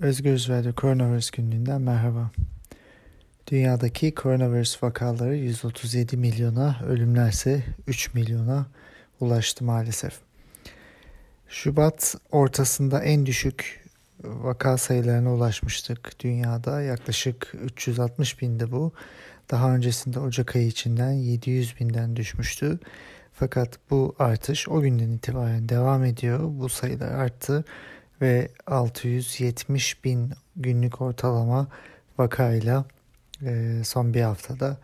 Özgürüz Radyo Koronavirüs günlüğünden merhaba. Dünyadaki koronavirüs vakaları 137 milyona, ölümlerse 3 milyona ulaştı maalesef. Şubat ortasında en düşük vaka sayılarına ulaşmıştık dünyada. Yaklaşık 360 bindi bu. Daha öncesinde Ocak ayı içinden 700 binden düşmüştü. Fakat bu artış o günden itibaren devam ediyor. Bu sayılar arttı ve 670 bin günlük ortalama vakayla e, son bir haftada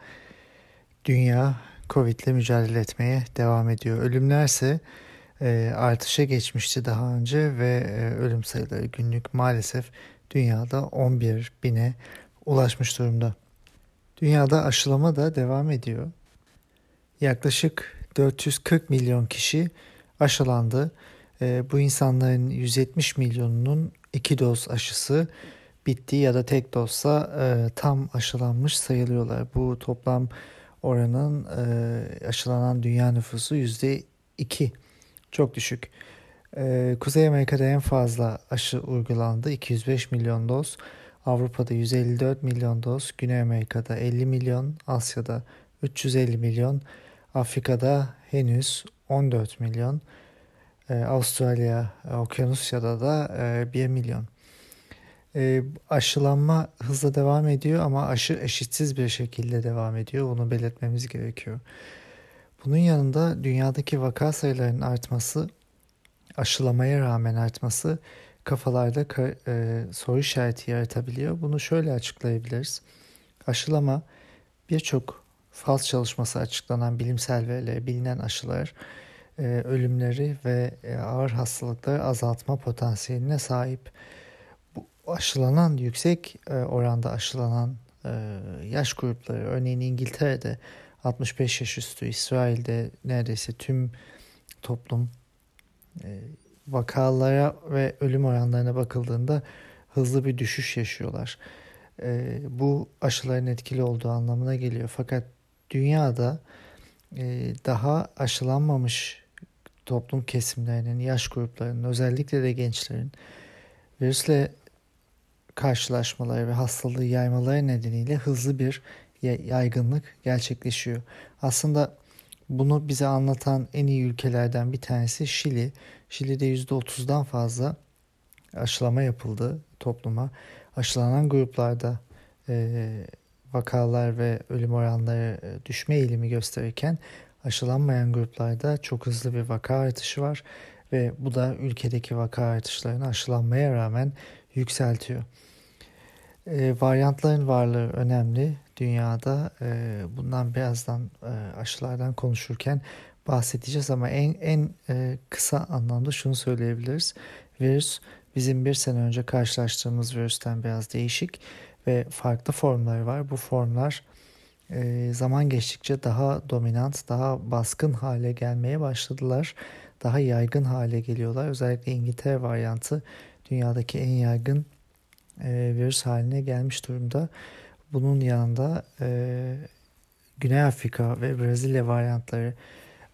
dünya Covid ile mücadele etmeye devam ediyor. Ölümlerse e, artışa geçmişti daha önce ve e, ölüm sayıları günlük maalesef dünyada 11 bine ulaşmış durumda. Dünyada aşılama da devam ediyor. Yaklaşık 440 milyon kişi aşılandı. E, bu insanların 170 milyonunun iki doz aşısı bitti ya da tek dozsa e, tam aşılanmış sayılıyorlar. Bu toplam oranın e, aşılanan dünya nüfusu yüzde iki. Çok düşük. E, Kuzey Amerika'da en fazla aşı uygulandı. 205 milyon doz. Avrupa'da 154 milyon doz. Güney Amerika'da 50 milyon. Asya'da 350 milyon. Afrika'da henüz 14 milyon. E, Avustralya, Okyanusya'da da e, 1 milyon. E, aşılanma hızla devam ediyor ama aşı eşitsiz bir şekilde devam ediyor. Bunu belirtmemiz gerekiyor. Bunun yanında dünyadaki vaka sayılarının artması, aşılamaya rağmen artması kafalarda e, soru işareti yaratabiliyor. Bunu şöyle açıklayabiliriz. Aşılama birçok faz çalışması açıklanan bilimsel veriler, bilinen aşılar ölümleri ve e, ağır hastalıkları azaltma potansiyeline sahip. Bu aşılanan yüksek e, oranda aşılanan e, yaş grupları örneğin İngiltere'de 65 yaş üstü, İsrail'de neredeyse tüm toplum e, vakalara ve ölüm oranlarına bakıldığında hızlı bir düşüş yaşıyorlar. E, bu aşıların etkili olduğu anlamına geliyor. Fakat dünyada e, daha aşılanmamış toplum kesimlerinin, yaş gruplarının, özellikle de gençlerin virüsle karşılaşmaları ve hastalığı yaymaları nedeniyle hızlı bir yaygınlık gerçekleşiyor. Aslında bunu bize anlatan en iyi ülkelerden bir tanesi Şili. Şili'de %30'dan fazla aşılama yapıldı topluma. Aşılanan gruplarda e, vakalar ve ölüm oranları düşme eğilimi gösterirken aşılanmayan gruplarda çok hızlı bir vaka artışı var ve bu da ülkedeki vaka artışlarını aşılanmaya rağmen yükseltiyor. E, varyantların varlığı önemli dünyada. E, bundan birazdan e, aşılardan konuşurken bahsedeceğiz ama en en e, kısa anlamda şunu söyleyebiliriz. Virüs bizim bir sene önce karşılaştığımız virüsten biraz değişik ve farklı formları var. Bu formlar zaman geçtikçe daha dominant, daha baskın hale gelmeye başladılar. Daha yaygın hale geliyorlar. Özellikle İngiltere varyantı dünyadaki en yaygın e, virüs haline gelmiş durumda. Bunun yanında e, Güney Afrika ve Brezilya varyantları,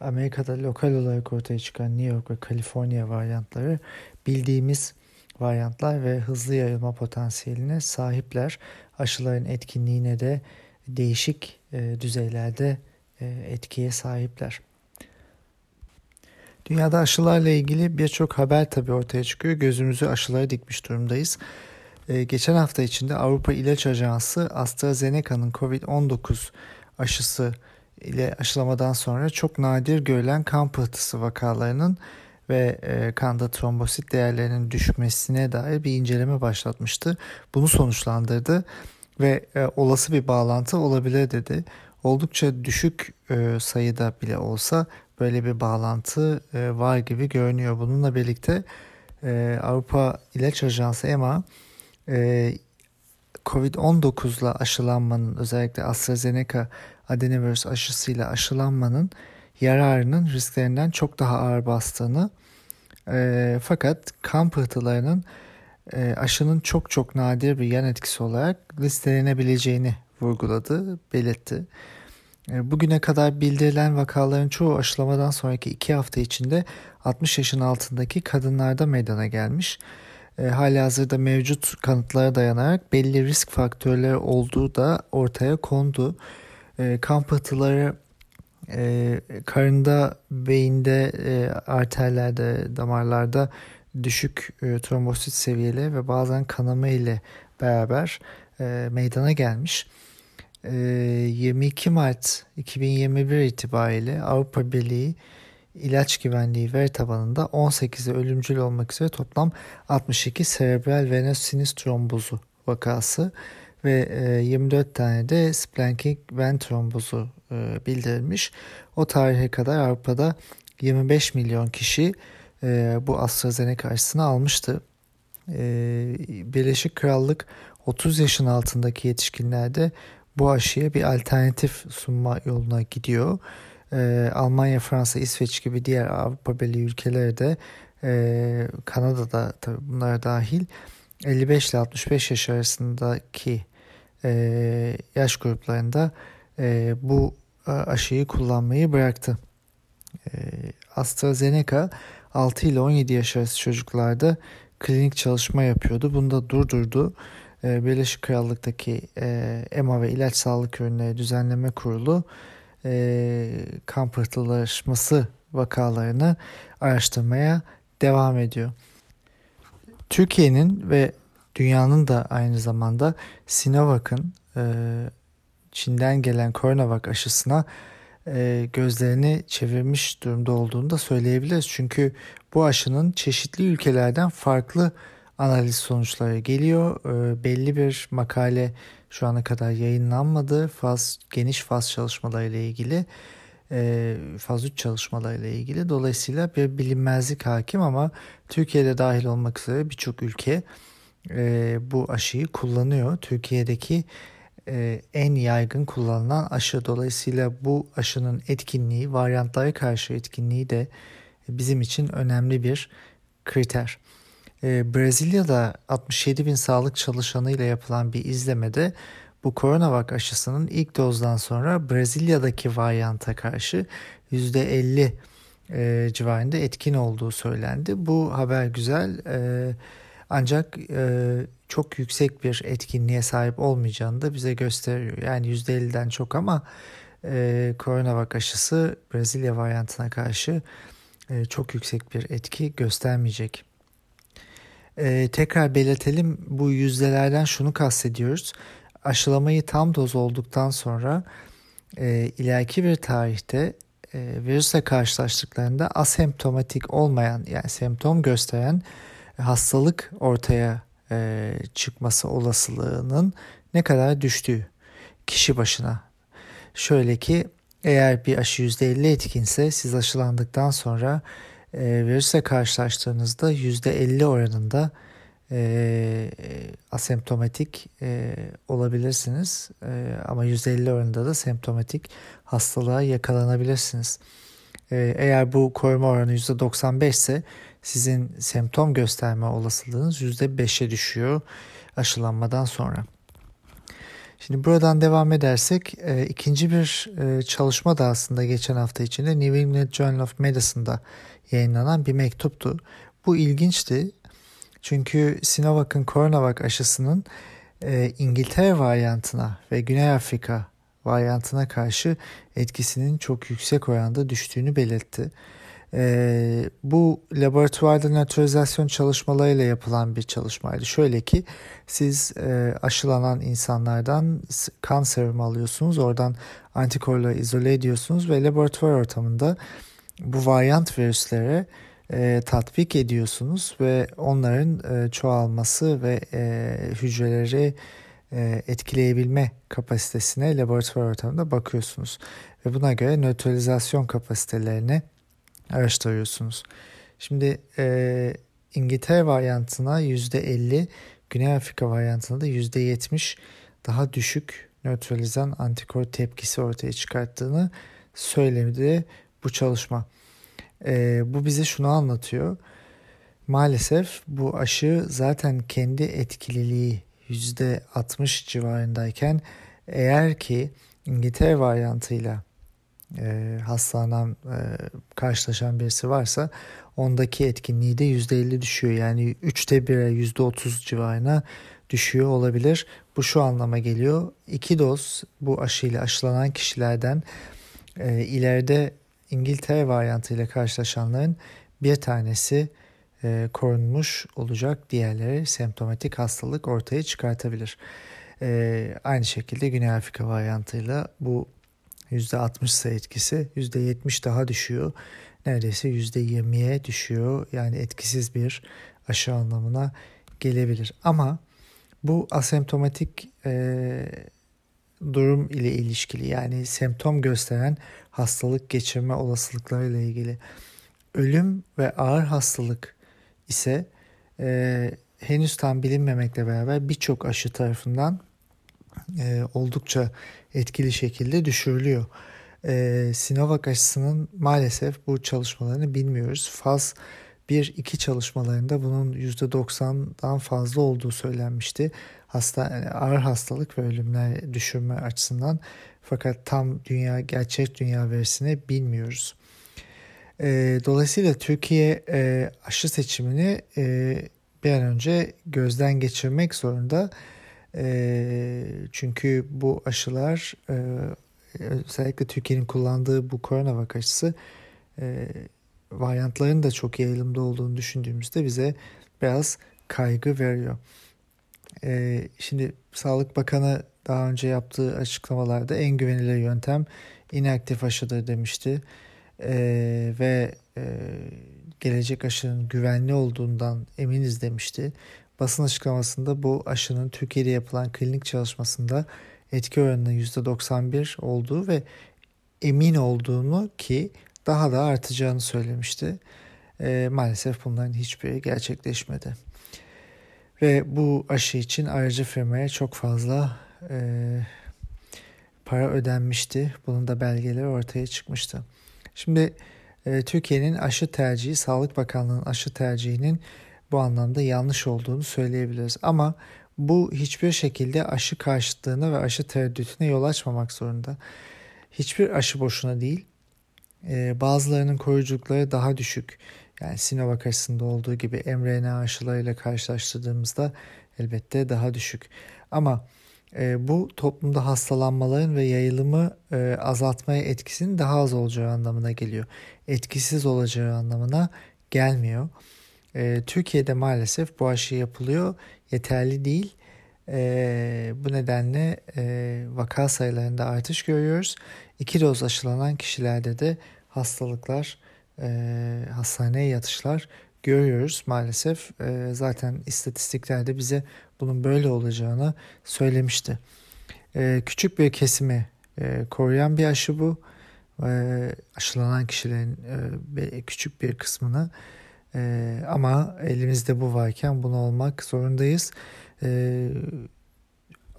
Amerika'da lokal olarak ortaya çıkan New York ve Kaliforniya varyantları bildiğimiz varyantlar ve hızlı yayılma potansiyeline sahipler. Aşıların etkinliğine de değişik e, düzeylerde e, etkiye sahipler. Dünyada aşılarla ilgili birçok haber tabii ortaya çıkıyor. Gözümüzü aşılara dikmiş durumdayız. Ee, geçen hafta içinde Avrupa İlaç Ajansı AstraZeneca'nın COVID-19 aşısı ile aşılamadan sonra çok nadir görülen kan pıhtısı vakalarının ve e, kanda trombosit değerlerinin düşmesine dair bir inceleme başlatmıştı. Bunu sonuçlandırdı ve e, olası bir bağlantı olabilir dedi. Oldukça düşük e, sayıda bile olsa böyle bir bağlantı e, var gibi görünüyor. Bununla birlikte e, Avrupa İlaç Ajansı EMA e, Covid-19 ile aşılanmanın özellikle AstraZeneca adenovirüs aşısıyla aşılanmanın yararının risklerinden çok daha ağır bastığını e, fakat kan pıhtılarının e, aşının çok çok nadir bir yan etkisi olarak listelenebileceğini vurguladı, belirtti. E, bugüne kadar bildirilen vakaların çoğu aşılamadan sonraki iki hafta içinde 60 yaşın altındaki kadınlarda meydana gelmiş. e, hali hazırda mevcut kanıtlara dayanarak belli risk faktörleri olduğu da ortaya kondu. E, kan pıhtıları e, karında, beyinde, e, arterlerde, damarlarda düşük e, trombosit seviyeleri ve bazen kanama ile beraber e, meydana gelmiş. E, 22 Mart 2021 itibariyle Avrupa Birliği ilaç güvenliği veri tabanında 18'i ölümcül olmak üzere toplam 62 serebral venöz sinüs trombozu vakası ve 24 e, tane de splanchnic ven trombozu e, bildirilmiş. O tarihe kadar Avrupa'da 25 milyon kişi e, bu AstraZeneca aşısını almıştı. Birleşik Krallık 30 yaşın altındaki yetişkinlerde bu aşıya bir alternatif sunma yoluna gidiyor. Almanya, Fransa, İsveç gibi diğer Avrupa Birliği ülkeleri de Kanada'da tabii bunlar dahil 55 ile 65 yaş arasındaki e, yaş gruplarında e, bu aşıyı kullanmayı bıraktı. E, AstraZeneca 6 ile 17 yaş arası çocuklarda klinik çalışma yapıyordu. Bunu da durdurdu. E, Birleşik Krallık'taki e, EMA ve İlaç Sağlık Ürünleri Düzenleme Kurulu e, kan pıhtılaşması vakalarını araştırmaya devam ediyor. Türkiye'nin ve dünyanın da aynı zamanda Sinovac'ın e, Çin'den gelen Coronavac aşısına e, gözlerini çevirmiş durumda olduğunu da söyleyebiliriz. Çünkü bu aşının çeşitli ülkelerden farklı analiz sonuçları geliyor. E, belli bir makale şu ana kadar yayınlanmadı. Faz, geniş faz çalışmalarıyla ilgili e, faz 3 çalışmalarıyla ilgili. Dolayısıyla bir bilinmezlik hakim ama Türkiye'de dahil olmak üzere birçok ülke e, bu aşıyı kullanıyor. Türkiye'deki e, en yaygın kullanılan aşı. Dolayısıyla bu aşının etkinliği, varyantlara karşı etkinliği de bizim için önemli bir kriter. E, Brezilya'da 67 bin sağlık çalışanı ile yapılan bir izlemede bu koronavak aşısının ilk dozdan sonra Brezilya'daki varyanta karşı %50 e, civarında etkin olduğu söylendi. Bu haber güzel. E, ancak e, çok yüksek bir etkinliğe sahip olmayacağını da bize gösteriyor. Yani %50'den çok ama e, koronavak aşısı Brezilya varyantına karşı e, çok yüksek bir etki göstermeyecek. E, tekrar belirtelim bu yüzdelerden şunu kastediyoruz. Aşılamayı tam doz olduktan sonra e, ileriki bir tarihte e, virüsle karşılaştıklarında asemptomatik olmayan yani semptom gösteren hastalık ortaya e, çıkması olasılığının ne kadar düştüğü kişi başına. Şöyle ki eğer bir aşı %50 etkinse siz aşılandıktan sonra e, virüsle karşılaştığınızda %50 oranında e, asemptomatik e, olabilirsiniz e, ama %50 oranında da semptomatik hastalığa yakalanabilirsiniz. E, eğer bu koruma oranı %95 ise sizin semptom gösterme olasılığınız %5'e düşüyor aşılanmadan sonra. Şimdi buradan devam edersek e, ikinci bir e, çalışma da aslında geçen hafta içinde New England Journal of Medicine'da yayınlanan bir mektuptu. Bu ilginçti çünkü Sinovac'ın Coronavac aşısının e, İngiltere varyantına ve Güney Afrika varyantına karşı etkisinin çok yüksek oranda düştüğünü belirtti. E, bu laboratuvarda nötralizasyon çalışmalarıyla yapılan bir çalışmaydı. Şöyle ki siz e, aşılanan insanlardan kan serumu alıyorsunuz. Oradan antikorları izole ediyorsunuz ve laboratuvar ortamında bu varyant virüslere e, tatbik ediyorsunuz ve onların e, çoğalması ve e, hücreleri e, etkileyebilme kapasitesine laboratuvar ortamında bakıyorsunuz. Ve buna göre nötralizasyon araştırıyorsunuz. Şimdi e, İngiltere varyantına %50, Güney Afrika varyantına da %70 daha düşük nötralizan antikor tepkisi ortaya çıkarttığını söylemedi bu çalışma. E, bu bize şunu anlatıyor. Maalesef bu aşı zaten kendi etkililiği %60 civarındayken eğer ki İngiltere varyantıyla e, hastalanan e, karşılaşan birisi varsa ondaki etkinliği de %50 düşüyor. Yani 3'te 1'e %30 civarına düşüyor olabilir. Bu şu anlama geliyor. İki doz bu aşıyla aşılanan kişilerden e, ileride İngiltere varyantıyla karşılaşanların bir tanesi e, korunmuş olacak. Diğerleri semptomatik hastalık ortaya çıkartabilir. E, aynı şekilde Güney Afrika varyantıyla bu %60 ise etkisi %70 daha düşüyor. Neredeyse %20'ye düşüyor. Yani etkisiz bir aşı anlamına gelebilir. Ama bu asemptomatik e, durum ile ilişkili yani semptom gösteren hastalık geçirme olasılıkları ile ilgili. Ölüm ve ağır hastalık ise e, henüz tam bilinmemekle beraber birçok aşı tarafından e, oldukça etkili şekilde düşürülüyor. E, Sinovac aşısının maalesef bu çalışmalarını bilmiyoruz. Faz 1-2 çalışmalarında bunun %90'dan fazla olduğu söylenmişti. Hasta, yani ağır hastalık ve ölümler düşürme açısından. Fakat tam dünya gerçek dünya verisini bilmiyoruz. E, dolayısıyla Türkiye e, aşı seçimini e, bir an önce gözden geçirmek zorunda. E, çünkü bu aşılar e, özellikle Türkiye'nin kullandığı bu koronavak aşısı e, varyantların da çok yayılımda olduğunu düşündüğümüzde bize biraz kaygı veriyor. E, şimdi Sağlık Bakanı daha önce yaptığı açıklamalarda en güvenilir yöntem inaktif aşıdır demişti. E, ve e, gelecek aşının güvenli olduğundan eminiz demişti. Basın açıklamasında bu aşının Türkiye'de yapılan klinik çalışmasında etki oranının %91 olduğu ve emin olduğunu ki daha da artacağını söylemişti. E, maalesef bunların hiçbiri gerçekleşmedi. Ve bu aşı için aracı firmaya çok fazla e, para ödenmişti. Bunun da belgeleri ortaya çıkmıştı. Şimdi e, Türkiye'nin aşı tercihi, Sağlık Bakanlığı'nın aşı tercihinin bu anlamda yanlış olduğunu söyleyebiliriz. Ama bu hiçbir şekilde aşı karşıtlığına ve aşı tereddütüne yol açmamak zorunda. Hiçbir aşı boşuna değil. Ee, bazılarının koruyuculukları daha düşük. Yani Sinovac aşısında olduğu gibi mRNA aşılarıyla karşılaştırdığımızda elbette daha düşük. Ama e, bu toplumda hastalanmaların ve yayılımı e, azaltmaya etkisinin daha az olacağı anlamına geliyor. Etkisiz olacağı anlamına gelmiyor. E, Türkiye'de maalesef bu aşı yapılıyor. Yeterli değil. E, bu nedenle e, vaka sayılarında artış görüyoruz. İki doz aşılanan kişilerde de hastalıklar, e, hastaneye yatışlar görüyoruz maalesef. E, zaten istatistiklerde bize bunun böyle olacağını söylemişti. E, küçük bir kesimi e, koruyan bir aşı bu. E, aşılanan kişilerin e, küçük bir kısmını e, ama elimizde bu varken bunu olmak zorundayız. E,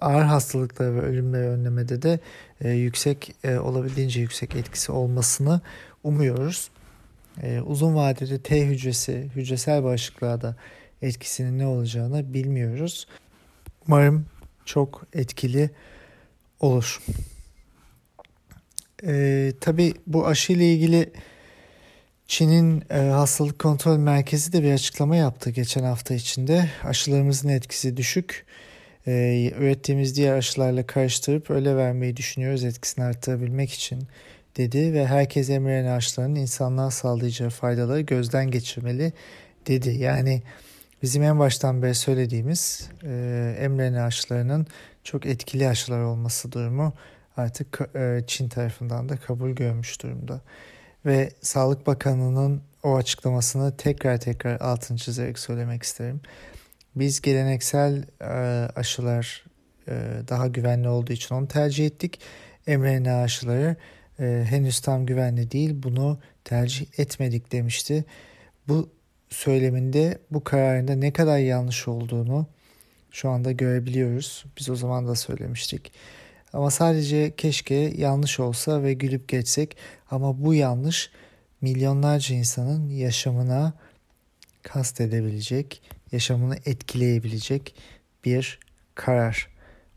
ağır hastalıkları ve ölümleri önlemede de e, yüksek e, olabildiğince yüksek etkisi olmasını umuyoruz. E, uzun vadede T hücresi, hücresel bağışıklığa da etkisinin ne olacağını bilmiyoruz. Umarım çok etkili olur. E, tabii bu aşı ile ilgili Çin'in e, hastalık kontrol merkezi de bir açıklama yaptı geçen hafta içinde. Aşılarımızın etkisi düşük. E, ürettiğimiz diğer aşılarla karıştırıp öyle vermeyi düşünüyoruz etkisini arttırabilmek için dedi ve herkes mRNA aşılarının insanlığa sağlayacağı faydaları gözden geçirmeli dedi. Yani bizim en baştan beri söylediğimiz e, mRNA aşılarının çok etkili aşılar olması durumu artık e, Çin tarafından da kabul görmüş durumda ve Sağlık Bakanı'nın o açıklamasını tekrar tekrar altını çizerek söylemek isterim. Biz geleneksel e, aşılar e, daha güvenli olduğu için onu tercih ettik. mRNA aşıları e, henüz tam güvenli değil bunu tercih etmedik demişti. Bu söyleminde bu kararında ne kadar yanlış olduğunu şu anda görebiliyoruz. Biz o zaman da söylemiştik. Ama sadece keşke yanlış olsa ve gülüp geçsek ama bu yanlış milyonlarca insanın yaşamına kast edebilecek, yaşamını etkileyebilecek bir karar.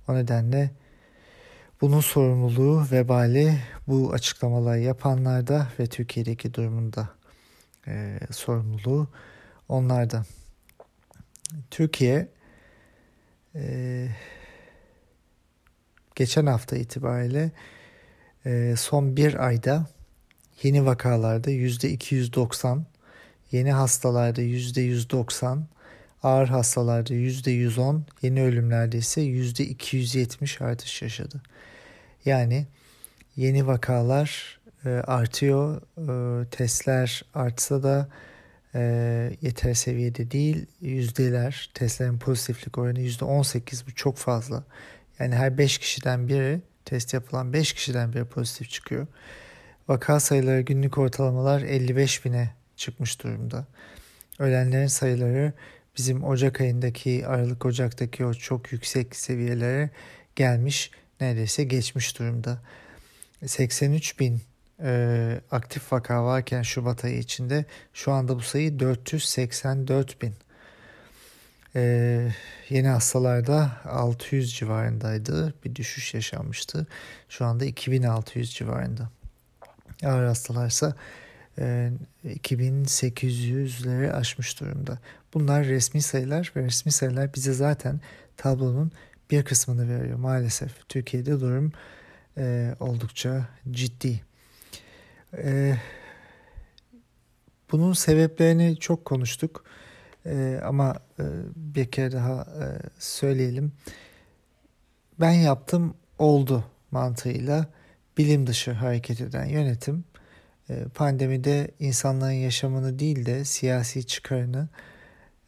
O nedenle Bunun sorumluluğu vebali bu açıklamaları yapanlarda ve Türkiye'deki durumunda e, sorumluluğu onlarda. Türkiye e, geçen hafta itibariyle e, son bir ayda yeni vakalarda yüzde 290, yeni hastalarda yüzde 190, ağır hastalarda yüzde 110, yeni ölümlerde ise yüzde 270 artış yaşadı. Yani yeni vakalar e, artıyor, e, testler artsa da yeter seviyede değil. Yüzdeler, testlerin pozitiflik oranı yüzde 18 bu çok fazla. Yani her 5 kişiden biri test yapılan 5 kişiden biri pozitif çıkıyor. Vaka sayıları günlük ortalamalar 55 bine çıkmış durumda. Ölenlerin sayıları bizim Ocak ayındaki Aralık Ocak'taki o çok yüksek seviyelere gelmiş neredeyse geçmiş durumda. 83 bin e, aktif vaka varken Şubat ayı içinde şu anda bu sayı 484 bin. E, yeni hastalarda 600 civarındaydı. Bir düşüş yaşanmıştı. Şu anda 2600 civarında. Ağır hastalarsa e, 2800'leri aşmış durumda. Bunlar resmi sayılar ve resmi sayılar bize zaten tablonun bir kısmını veriyor maalesef. Türkiye'de durum e, oldukça ciddi. E, bunun sebeplerini çok konuştuk e, ama e, bir kere daha e, söyleyelim. Ben yaptım oldu mantığıyla bilim dışı hareket eden yönetim e, pandemide insanların yaşamını değil de siyasi çıkarını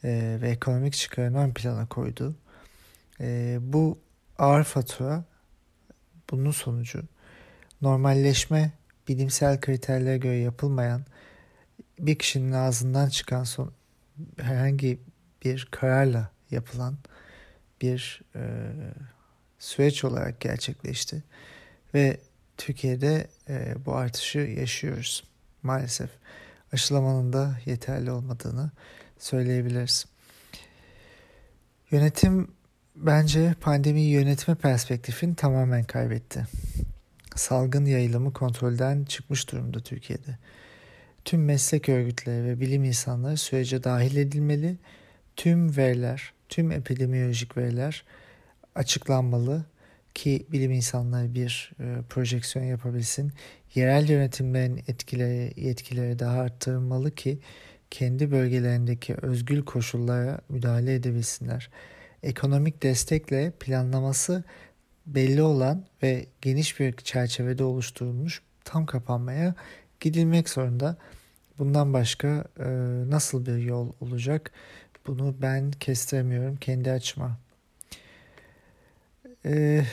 e, ve ekonomik çıkarını ön plana koydu. E, bu ağır fatura bunun sonucu normalleşme bilimsel kriterlere göre yapılmayan bir kişinin ağzından çıkan son, herhangi bir kararla yapılan bir e, süreç olarak gerçekleşti ve Türkiye'de e, bu artışı yaşıyoruz maalesef aşılamanın da yeterli olmadığını söyleyebiliriz. Yönetim bence pandemiyi yönetme perspektifin tamamen kaybetti. Salgın yayılımı kontrolden çıkmış durumda Türkiye'de. Tüm meslek örgütleri ve bilim insanları sürece dahil edilmeli. Tüm veriler, tüm epidemiolojik veriler açıklanmalı ki bilim insanları bir e, projeksiyon yapabilsin. Yerel yönetimlerin etkileri, yetkileri daha arttırılmalı ki kendi bölgelerindeki özgül koşullara müdahale edebilsinler. Ekonomik destekle planlaması belli olan ve geniş bir çerçevede oluşturulmuş tam kapanmaya gidilmek zorunda. Bundan başka e, nasıl bir yol olacak bunu ben kestiremiyorum kendi açıma. E,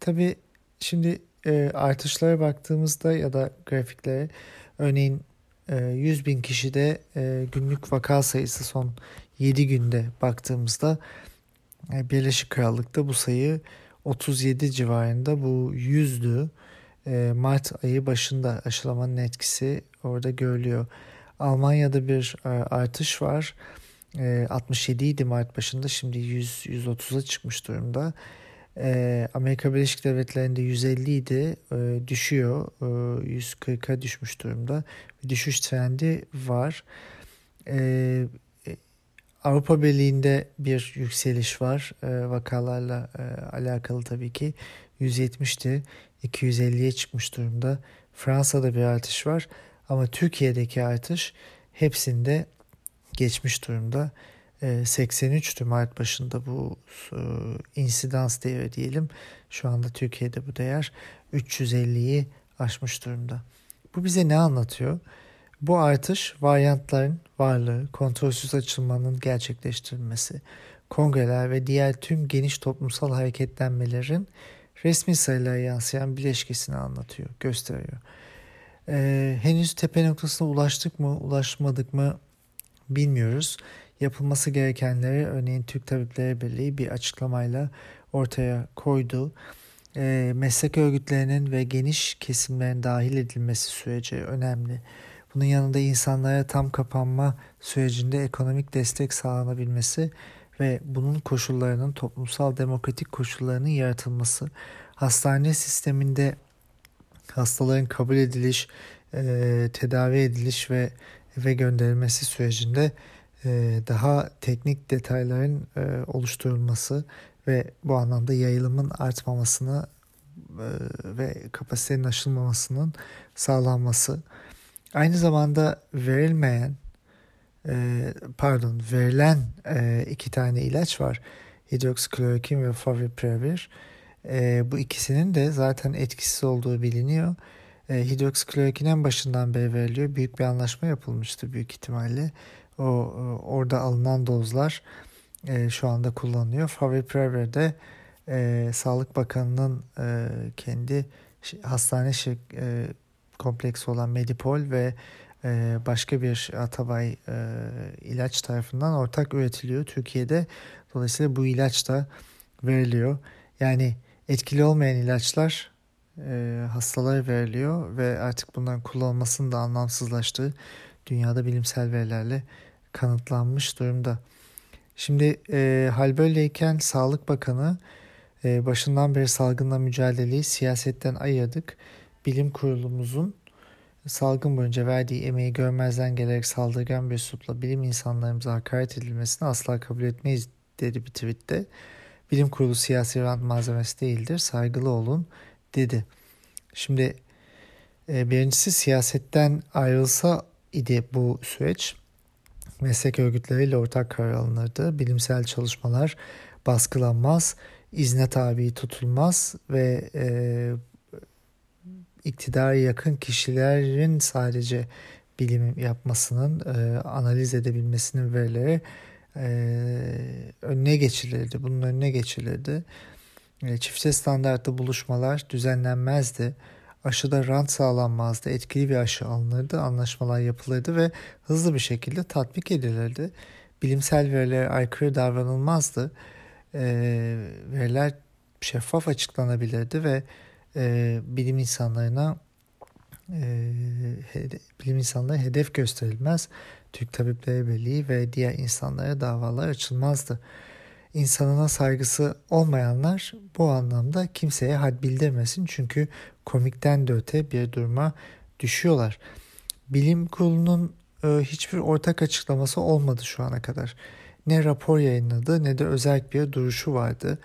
tabii şimdi e, artışlara baktığımızda ya da grafiklere örneğin e, 100 bin kişide e, günlük vaka sayısı son 7 günde baktığımızda e, Birleşik Krallık'ta bu sayı 37 civarında bu 100'dü. Mart ayı başında aşılamanın etkisi orada görülüyor. Almanya'da bir artış var. 67 idi Mart başında şimdi 100 130'a çıkmış durumda. E, Amerika Birleşik Devletleri'nde 150 idi e, düşüyor e, 140'a düşmüş durumda bir düşüş trendi var. E, Avrupa Birliği'nde bir yükseliş var e, vakalarla e, alakalı tabii ki 170'ti 250'ye çıkmış durumda. Fransa'da bir artış var ama Türkiye'deki artış hepsinde geçmiş durumda. 83'tü Mart başında bu e, insidans değeri diyelim. Şu anda Türkiye'de bu değer 350'yi aşmış durumda. Bu bize ne anlatıyor? Bu artış varyantların varlığı, kontrolsüz açılmanın gerçekleştirilmesi, kongreler ve diğer tüm geniş toplumsal hareketlenmelerin resmi sayılara yansıyan bileşkesini anlatıyor, gösteriyor. Ee, henüz tepe noktasına ulaştık mı, ulaşmadık mı bilmiyoruz yapılması gerekenleri örneğin Türk Tabipleri Birliği bir açıklamayla ortaya koydu. E, meslek örgütlerinin ve geniş kesimlerin dahil edilmesi süreci önemli. Bunun yanında insanlara tam kapanma sürecinde ekonomik destek sağlanabilmesi ve bunun koşullarının toplumsal demokratik koşullarının yaratılması hastane sisteminde hastaların kabul ediliş, e, tedavi ediliş ve eve gönderilmesi sürecinde e, daha teknik detayların e, oluşturulması ve bu anlamda yayılımın artmamasını e, ve kapasitenin aşılmamasının sağlanması. Aynı zamanda verilmeyen e, pardon verilen e, iki tane ilaç var. Hidroksiklorokin ve favipiravir. E, bu ikisinin de zaten etkisiz olduğu biliniyor. E, hidroksiklorokin en başından beri veriliyor. Büyük bir anlaşma yapılmıştı büyük ihtimalle. O orada alınan dozlar e, şu anda kullanılıyor. Favipiravir de e, Sağlık Bakanı'nın e, kendi hastane şir, e, kompleksi olan Medipol ve e, başka bir Atabay e, ilaç tarafından ortak üretiliyor Türkiye'de. Dolayısıyla bu ilaç da veriliyor. Yani etkili olmayan ilaçlar e, hastalara veriliyor ve artık bunların kullanılmasının da anlamsızlaştığı dünyada bilimsel verilerle kanıtlanmış durumda. Şimdi e, hal böyleyken Sağlık Bakanı e, başından beri salgınla mücadeleyi siyasetten ayırdık. Bilim kurulumuzun salgın boyunca verdiği emeği görmezden gelerek saldırgan bir üslupla bilim insanlarımıza hakaret edilmesini asla kabul etmeyiz dedi bir tweette. Bilim kurulu siyasi rant malzemesi değildir, saygılı olun dedi. Şimdi e, birincisi siyasetten ayrılsa idi bu süreç. Meslek örgütleriyle ortak karar alınırdı. Bilimsel çalışmalar baskılanmaz, izne tabi tutulmaz ve e, iktidara yakın kişilerin sadece bilim yapmasının, e, analiz edebilmesinin verileri e, önüne geçilirdi. Bunun önüne geçilirdi. E, çifte standartlı buluşmalar düzenlenmezdi. Aşıda rant sağlanmazdı. Etkili bir aşı alınırdı. Anlaşmalar yapılırdı ve hızlı bir şekilde tatbik edilirdi. Bilimsel verilere aykırı davranılmazdı. E, veriler şeffaf açıklanabilirdi ve e, bilim insanlarına e, bilim insanları hedef gösterilmez. Türk Tabipleri Birliği ve diğer insanlara davalar açılmazdı. İnsanına saygısı olmayanlar bu anlamda kimseye had bildirmesin çünkü komikten de öte bir duruma düşüyorlar. Bilim kurulunun e, hiçbir ortak açıklaması olmadı şu ana kadar. Ne rapor yayınladı ne de özel bir duruşu vardı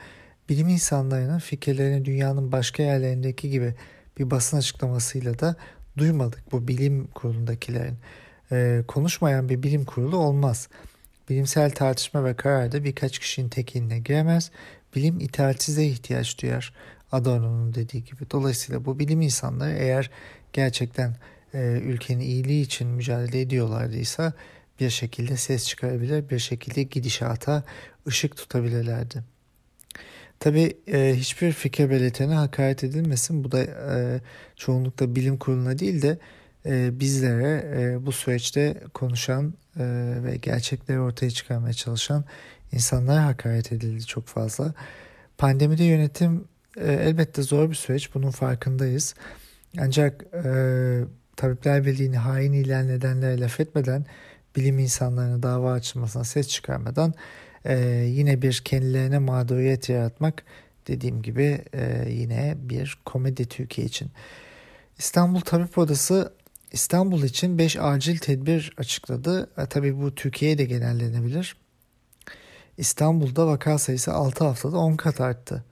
bilim insanlarının fikirlerini dünyanın başka yerlerindeki gibi bir basın açıklamasıyla da duymadık bu bilim kurulundakilerin. Ee, konuşmayan bir bilim kurulu olmaz. Bilimsel tartışma ve kararda birkaç kişinin tekiline giremez. Bilim itaatsize ihtiyaç duyar. Adorno'nun dediği gibi. Dolayısıyla bu bilim insanları eğer gerçekten e, ülkenin iyiliği için mücadele ediyorlardıysa bir şekilde ses çıkarabilir, bir şekilde gidişata ışık tutabilirlerdi. Tabi e, hiçbir fikir belirtene hakaret edilmesin. Bu da e, çoğunlukla bilim kuruluna değil de e, bizlere e, bu süreçte konuşan e, ve gerçekleri ortaya çıkarmaya çalışan insanlara hakaret edildi çok fazla. Pandemide yönetim e, elbette zor bir süreç. Bunun farkındayız. Ancak e, Tabipler Birliği'ni hain ilan edenlere laf etmeden bilim insanlarına dava açılmasına ses çıkarmadan e, yine bir kendilerine mağduriyet yaratmak dediğim gibi e, yine bir komedi Türkiye için. İstanbul Tabip Odası İstanbul için 5 acil tedbir açıkladı. E, tabii bu Türkiye'ye de genellenebilir. İstanbul'da vaka sayısı 6 haftada 10 kat arttı.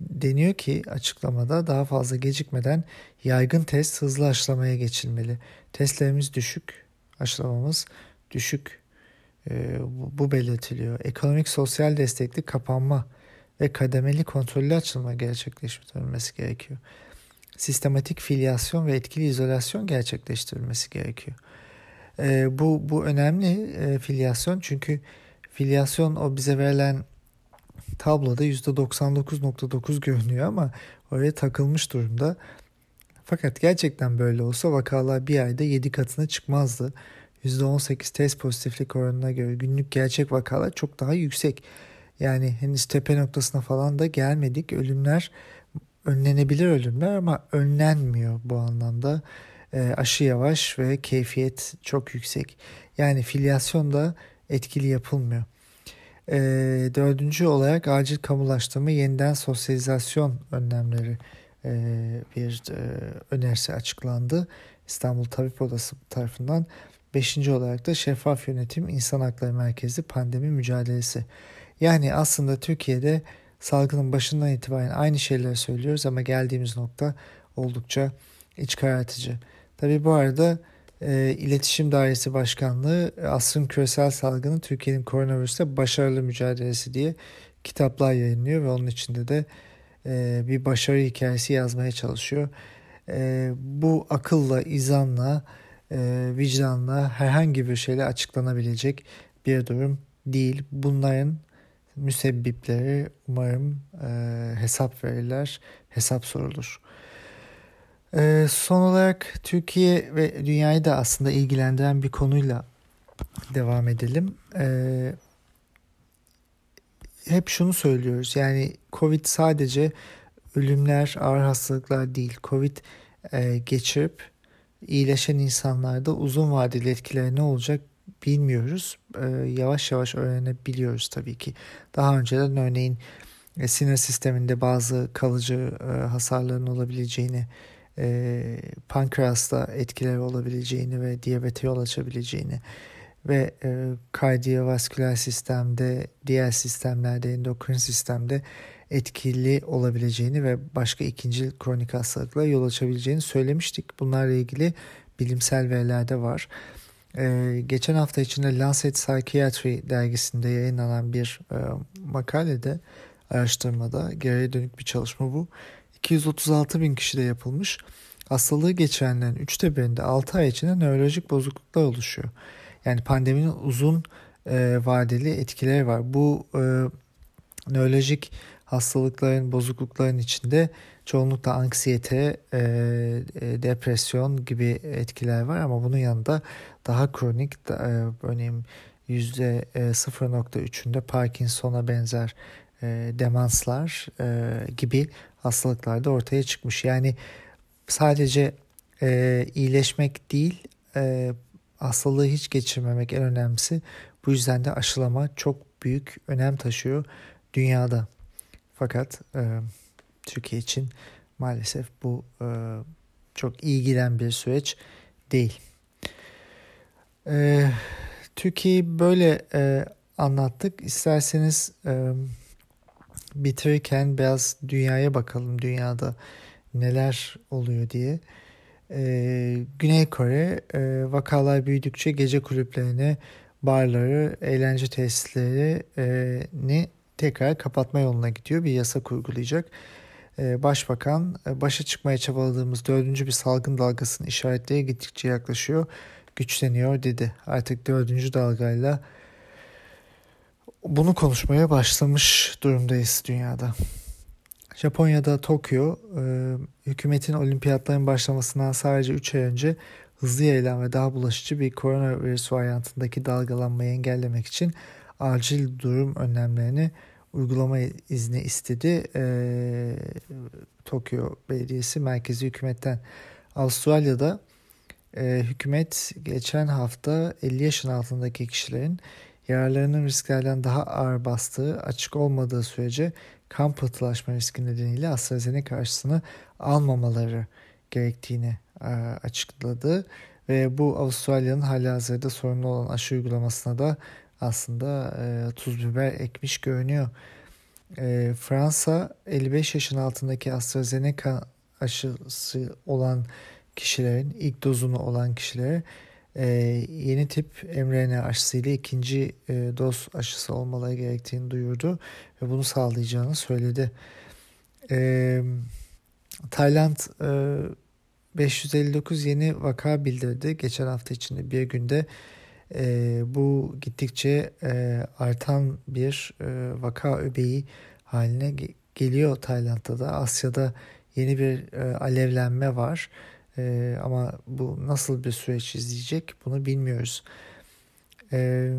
Deniyor ki açıklamada daha fazla gecikmeden yaygın test hızlı aşılamaya geçilmeli. Testlerimiz düşük, aşılamamız düşük e, bu belirtiliyor. Ekonomik sosyal destekli kapanma ve kademeli kontrollü açılma gerçekleştirilmesi gerekiyor. Sistematik filyasyon ve etkili izolasyon gerçekleştirilmesi gerekiyor. E, bu, bu önemli e, filyasyon çünkü filyasyon o bize verilen tabloda %99.9 görünüyor ama oraya takılmış durumda. Fakat gerçekten böyle olsa vakalar bir ayda 7 katına çıkmazdı. %18 test pozitiflik oranına göre günlük gerçek vakalar çok daha yüksek. Yani henüz tepe noktasına falan da gelmedik. Ölümler önlenebilir ölümler ama önlenmiyor bu anlamda. E, aşı yavaş ve keyfiyet çok yüksek. Yani filyasyon da etkili yapılmıyor. E, dördüncü olarak acil kamulaştırma yeniden sosyalizasyon önlemleri e, bir e, önerisi açıklandı. İstanbul Tabip Odası tarafından. Beşinci olarak da şeffaf yönetim, insan hakları merkezi, pandemi mücadelesi. Yani aslında Türkiye'de salgının başından itibaren aynı şeyleri söylüyoruz ama geldiğimiz nokta oldukça iç karartıcı. Tabi bu arada e, İletişim Dairesi Başkanlığı asrın küresel salgını Türkiye'nin koronavirüste başarılı mücadelesi diye kitaplar yayınlıyor ve onun içinde de e, bir başarı hikayesi yazmaya çalışıyor. E, bu akılla, izanla, e, vicdanla herhangi bir şeyle açıklanabilecek bir durum değil. Bunların müsebbipleri umarım e, hesap verirler, hesap sorulur. E, son olarak Türkiye ve dünyayı da aslında ilgilendiren bir konuyla devam edelim. E, hep şunu söylüyoruz yani Covid sadece ölümler, ağır hastalıklar değil. Covid e, geçirip iyileşen insanlarda uzun vadeli etkileri ne olacak bilmiyoruz. E, yavaş yavaş öğrenebiliyoruz tabii ki. Daha önceden örneğin e, sinir sisteminde bazı kalıcı e, hasarların olabileceğini, e, pankreasta etkileri olabileceğini ve diyabete yol açabileceğini ve e, kardiyovasküler sistemde, diğer sistemlerde, endokrin sistemde etkili olabileceğini ve başka ikinci kronik hastalıklara yol açabileceğini söylemiştik. Bunlarla ilgili bilimsel veriler de var. Ee, geçen hafta içinde Lancet Psychiatry dergisinde yayınlanan bir e, makalede, araştırmada, geriye dönük bir çalışma bu. 236 bin kişide yapılmış. Hastalığı geçirenlerin üçte birinde 6 ay içinde nörolojik bozukluklar oluşuyor. Yani pandeminin uzun e, vadeli etkileri var. Bu e, nörolojik hastalıkların, bozuklukların içinde çoğunlukla anksiyete, e, e, depresyon gibi etkiler var ama bunun yanında daha kronik, da, e, örneğin %0.3'ünde Parkinson'a benzer e, demanslar e, gibi hastalıklar da ortaya çıkmış. Yani sadece e, iyileşmek değil, e, hastalığı hiç geçirmemek en önemlisi. Bu yüzden de aşılama çok büyük önem taşıyor dünyada. Fakat e, Türkiye için maalesef bu e, çok iyi giden bir süreç değil. E, Türkiye'yi böyle e, anlattık. İsterseniz e, bitirirken biraz dünyaya bakalım. Dünyada neler oluyor diye. Ee, Güney Kore e, vakalar büyüdükçe gece kulüplerini, barları, eğlence tesislerini tekrar kapatma yoluna gidiyor. Bir yasa kurgulayacak. Ee, Başbakan e, başa çıkmaya çabaladığımız dördüncü bir salgın dalgasının işaretleri gittikçe yaklaşıyor, güçleniyor dedi. Artık dördüncü dalgayla bunu konuşmaya başlamış durumdayız dünyada. Japonya'da Tokyo e, hükümetin olimpiyatların başlamasından sadece 3 ay önce hızlı yayılan ve daha bulaşıcı bir koronavirüs varyantındaki dalgalanmayı engellemek için acil durum önlemlerini uygulama izni istedi. E, Tokyo Belediyesi merkezi hükümetten Avustralya'da e, hükümet geçen hafta 50 yaşın altındaki kişilerin yararlarının risklerden daha ağır bastığı açık olmadığı sürece kan pıhtılaşma riski nedeniyle AstraZeneca karşısını almamaları gerektiğini e, açıkladı. Ve bu Avustralya'nın hali hazırda sorunlu olan aşı uygulamasına da aslında e, tuz biber ekmiş görünüyor. E, Fransa 55 yaşın altındaki AstraZeneca aşısı olan kişilerin ilk dozunu olan kişilere e, yeni tip mRNA aşısıyla ikinci e, doz aşısı olmaları gerektiğini duyurdu ve bunu sağlayacağını söyledi. E, Tayland e, 559 yeni vaka bildirdi geçen hafta içinde bir günde. E, bu gittikçe e, artan bir e, vaka öbeği haline ge- geliyor Tayland'da da. Asya'da yeni bir e, alevlenme var. E, ama bu nasıl bir süreç izleyecek bunu bilmiyoruz. E,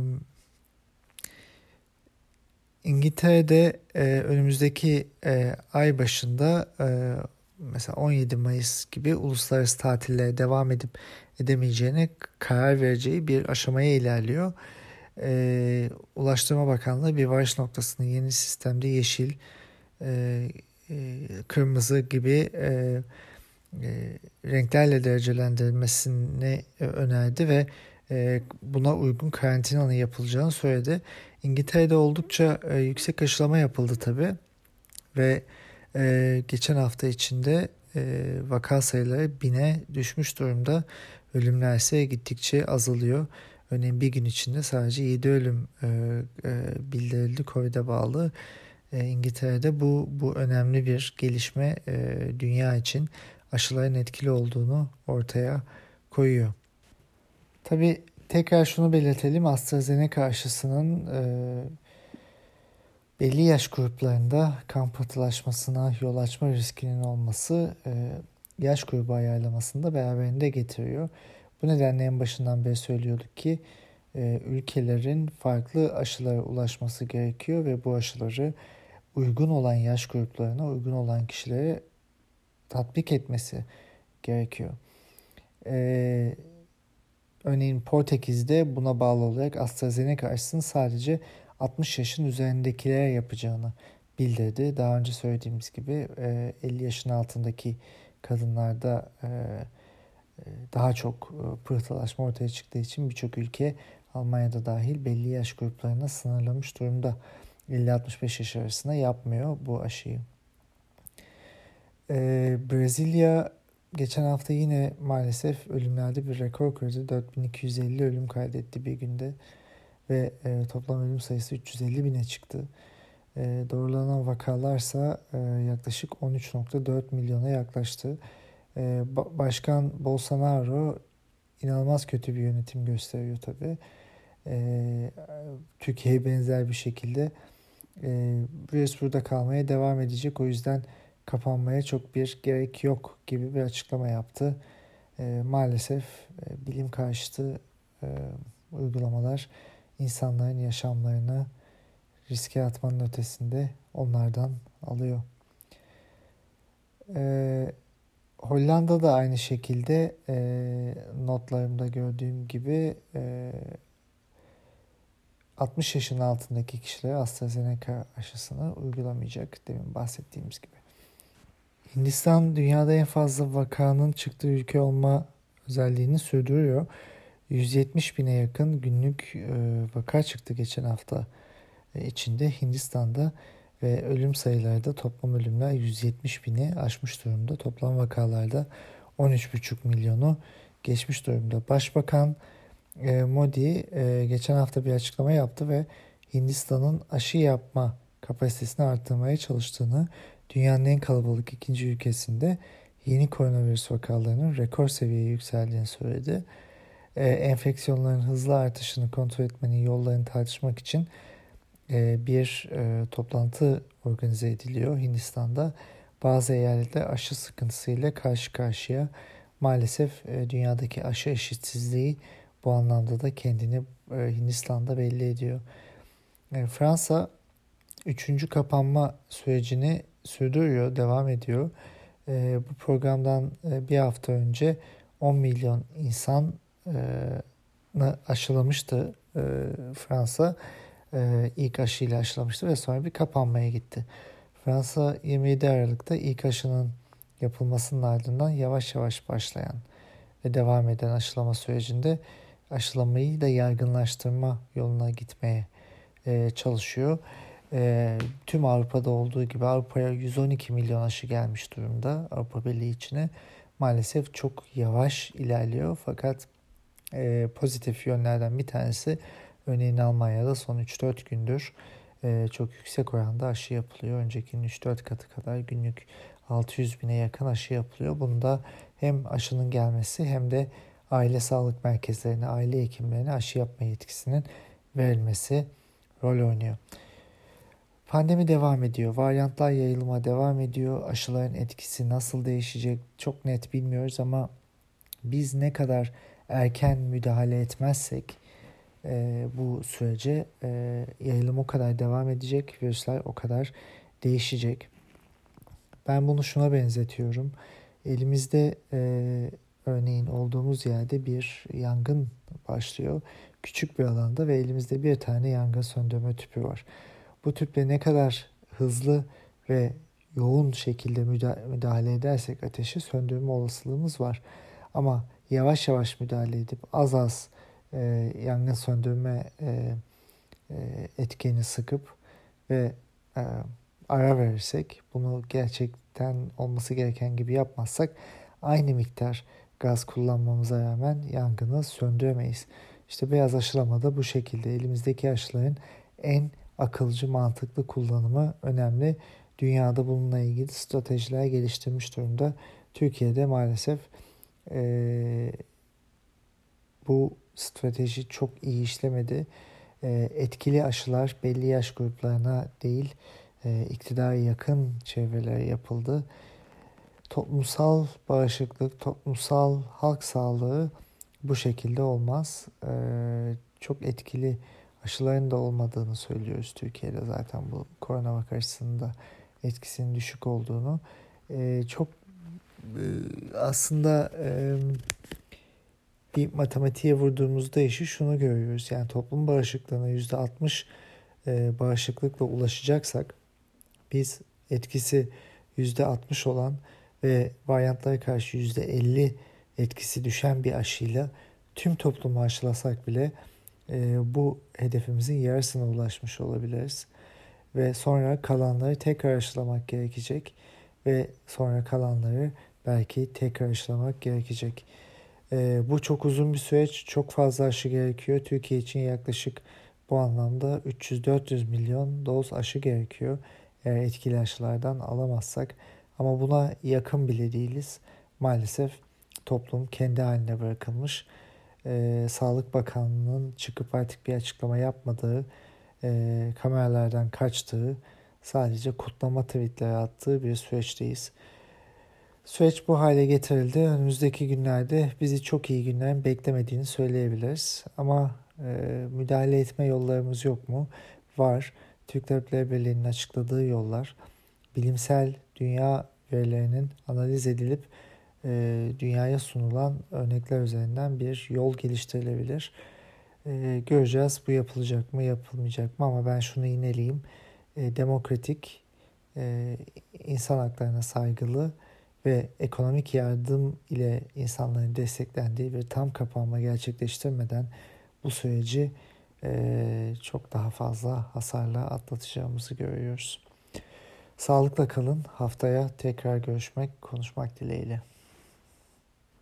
İngiltere'de e, önümüzdeki e, ay başında e, mesela 17 Mayıs gibi uluslararası tatillere devam edip edemeyeceğine karar vereceği bir aşamaya ilerliyor. e, Ulaştırma Bakanlığı bir varış noktasını yeni sistemde yeşil, e, e, kırmızı gibi e, e, renklerle derecelendirilmesini önerdi ve e, buna uygun karantinanın yapılacağını söyledi. İngiltere'de oldukça e, yüksek aşılama yapıldı tabi ve e, geçen hafta içinde e, vaka sayıları bine düşmüş durumda. Ölümler ise gittikçe azalıyor. Örneğin bir gün içinde sadece 7 ölüm e, e, bildirildi Covid'e bağlı. E, İngiltere'de bu bu önemli bir gelişme e, dünya için aşıların etkili olduğunu ortaya koyuyor. Tabi tekrar şunu belirtelim AstraZeneca aşısının e, belli yaş gruplarında kan pıhtılaşmasına yol açma riskinin olması e, yaş grubu ayarlamasında beraberinde getiriyor. Bu nedenle en başından beri söylüyorduk ki e, ülkelerin farklı aşılara ulaşması gerekiyor ve bu aşıları uygun olan yaş gruplarına, uygun olan kişilere tatbik etmesi gerekiyor. Ee, örneğin Portekiz'de buna bağlı olarak AstraZeneca aşısını sadece 60 yaşın üzerindekilere yapacağını bildirdi. Daha önce söylediğimiz gibi 50 yaşın altındaki kadınlarda e, daha çok pıhtılaşma ortaya çıktığı için birçok ülke Almanya'da dahil belli yaş gruplarına sınırlamış durumda. 50-65 yaş arasında yapmıyor bu aşıyı. Ee, Brezilya geçen hafta yine maalesef ölümlerde bir rekor kırdı. 4250 ölüm kaydetti bir günde ve e, toplam ölüm sayısı 350 bine çıktı. E, doğrulanan vakalarsa e, yaklaşık 13.4 milyona yaklaştı. E, Başkan Bolsonaro inanılmaz kötü bir yönetim gösteriyor tabii. E, Türkiye'ye benzer bir şekilde e, virüs burada kalmaya devam edecek. O yüzden kapanmaya çok bir gerek yok gibi bir açıklama yaptı. E, maalesef e, bilim karşıtı e, uygulamalar insanların yaşamlarını riske atmanın ötesinde onlardan alıyor. E, Hollanda da aynı şekilde e, notlarımda gördüğüm gibi e, 60 yaşın altındaki kişilere AstraZeneca aşısını uygulamayacak demin bahsettiğimiz gibi. Hindistan dünyada en fazla vakanın çıktığı ülke olma özelliğini sürdürüyor. 170 bine yakın günlük e, vaka çıktı geçen hafta içinde Hindistan'da ve ölüm sayıları da toplam ölümler 170 bini aşmış durumda. Toplam vakalarda 13,5 milyonu geçmiş durumda. Başbakan e, Modi geçen hafta bir açıklama yaptı ve Hindistan'ın aşı yapma kapasitesini arttırmaya çalıştığını dünyanın en kalabalık ikinci ülkesinde yeni koronavirüs vakalarının rekor seviyeye yükseldiğini söyledi. Ee, enfeksiyonların hızlı artışını kontrol etmenin yollarını tartışmak için e, bir e, toplantı organize ediliyor Hindistan'da. Bazı eyaletler aşı sıkıntısıyla karşı karşıya. Maalesef e, dünyadaki aşı eşitsizliği bu anlamda da kendini e, Hindistan'da belli ediyor. E, Fransa üçüncü kapanma sürecini sürdürüyor, devam ediyor. E, bu programdan e, bir hafta önce 10 milyon insan e, aşılamıştı e, Fransa. E, ilk aşıyla aşılamıştı ve sonra bir kapanmaya gitti. Fransa 27 Aralık'ta ilk aşının yapılmasının ardından yavaş yavaş başlayan ve devam eden aşılama sürecinde aşılamayı da yaygınlaştırma yoluna gitmeye e, çalışıyor e, tüm Avrupa'da olduğu gibi Avrupa'ya 112 milyon aşı gelmiş durumda Avrupa Birliği içine. Maalesef çok yavaş ilerliyor fakat e, pozitif yönlerden bir tanesi örneğin Almanya'da son 3-4 gündür e, çok yüksek oranda aşı yapılıyor. Öncekinin 3-4 katı kadar günlük 600 bine yakın aşı yapılıyor. Bunda hem aşının gelmesi hem de aile sağlık merkezlerine, aile hekimlerine aşı yapma yetkisinin verilmesi rol oynuyor. Pandemi devam ediyor. Varyantlar yayılıma devam ediyor. Aşıların etkisi nasıl değişecek çok net bilmiyoruz ama biz ne kadar erken müdahale etmezsek e, bu sürece e, yayılım o kadar devam edecek. Virüsler o kadar değişecek. Ben bunu şuna benzetiyorum. Elimizde e, örneğin olduğumuz yerde bir yangın başlıyor. küçük bir alanda ve elimizde bir tane yangın söndürme tüpü var. Bu tüple ne kadar hızlı ve yoğun şekilde müdahale edersek ateşi söndürme olasılığımız var. Ama yavaş yavaş müdahale edip az az e, yangın söndürme e, e, etkeni sıkıp ve e, ara verirsek bunu gerçekten olması gereken gibi yapmazsak aynı miktar gaz kullanmamıza rağmen yangını söndüremeyiz. İşte beyaz aşılama da bu şekilde elimizdeki aşıların en akılcı mantıklı kullanımı önemli. Dünyada bununla ilgili stratejiler geliştirmiş durumda. Türkiye'de maalesef e, bu strateji çok iyi işlemedi. E, etkili aşılar belli yaş gruplarına değil e, iktidara yakın çevrelere yapıldı. Toplumsal bağışıklık, toplumsal halk sağlığı bu şekilde olmaz. E, çok etkili aşıların da olmadığını söylüyoruz Türkiye'de zaten bu koronavak aşısının etkisinin düşük olduğunu. E, çok e, aslında bir matematiğe vurduğumuzda işi şunu görüyoruz. Yani toplum bağışıklığına %60 e, bağışıklıkla ulaşacaksak biz etkisi %60 olan ve varyantlara karşı %50 etkisi düşen bir aşıyla tüm toplumu aşılasak bile e, bu hedefimizin yarısına ulaşmış olabiliriz. Ve sonra kalanları tekrar aşılamak gerekecek ve sonra kalanları belki tekrar aşılamak gerekecek. E, bu çok uzun bir süreç, çok fazla aşı gerekiyor. Türkiye için yaklaşık bu anlamda 300-400 milyon doz aşı gerekiyor. Eğer etkili aşılardan alamazsak. Ama buna yakın bile değiliz. Maalesef toplum kendi haline bırakılmış. Ee, Sağlık Bakanlığı'nın çıkıp artık bir açıklama yapmadığı, e, kameralardan kaçtığı, sadece kutlama tweetleri attığı bir süreçteyiz. Süreç bu hale getirildi. Önümüzdeki günlerde bizi çok iyi günlerin beklemediğini söyleyebiliriz. Ama e, müdahale etme yollarımız yok mu? Var. Türk Tabipleri Birliği'nin açıkladığı yollar bilimsel dünya verilerinin analiz edilip e, dünyaya sunulan örnekler üzerinden bir yol geliştirilebilir. E, göreceğiz bu yapılacak mı yapılmayacak mı ama ben şunu ineleyeyim. E, demokratik, e, insan haklarına saygılı ve ekonomik yardım ile insanların desteklendiği bir tam kapanma gerçekleştirmeden bu süreci e, çok daha fazla hasarla atlatacağımızı görüyoruz. Sağlıkla kalın. Haftaya tekrar görüşmek, konuşmak dileğiyle.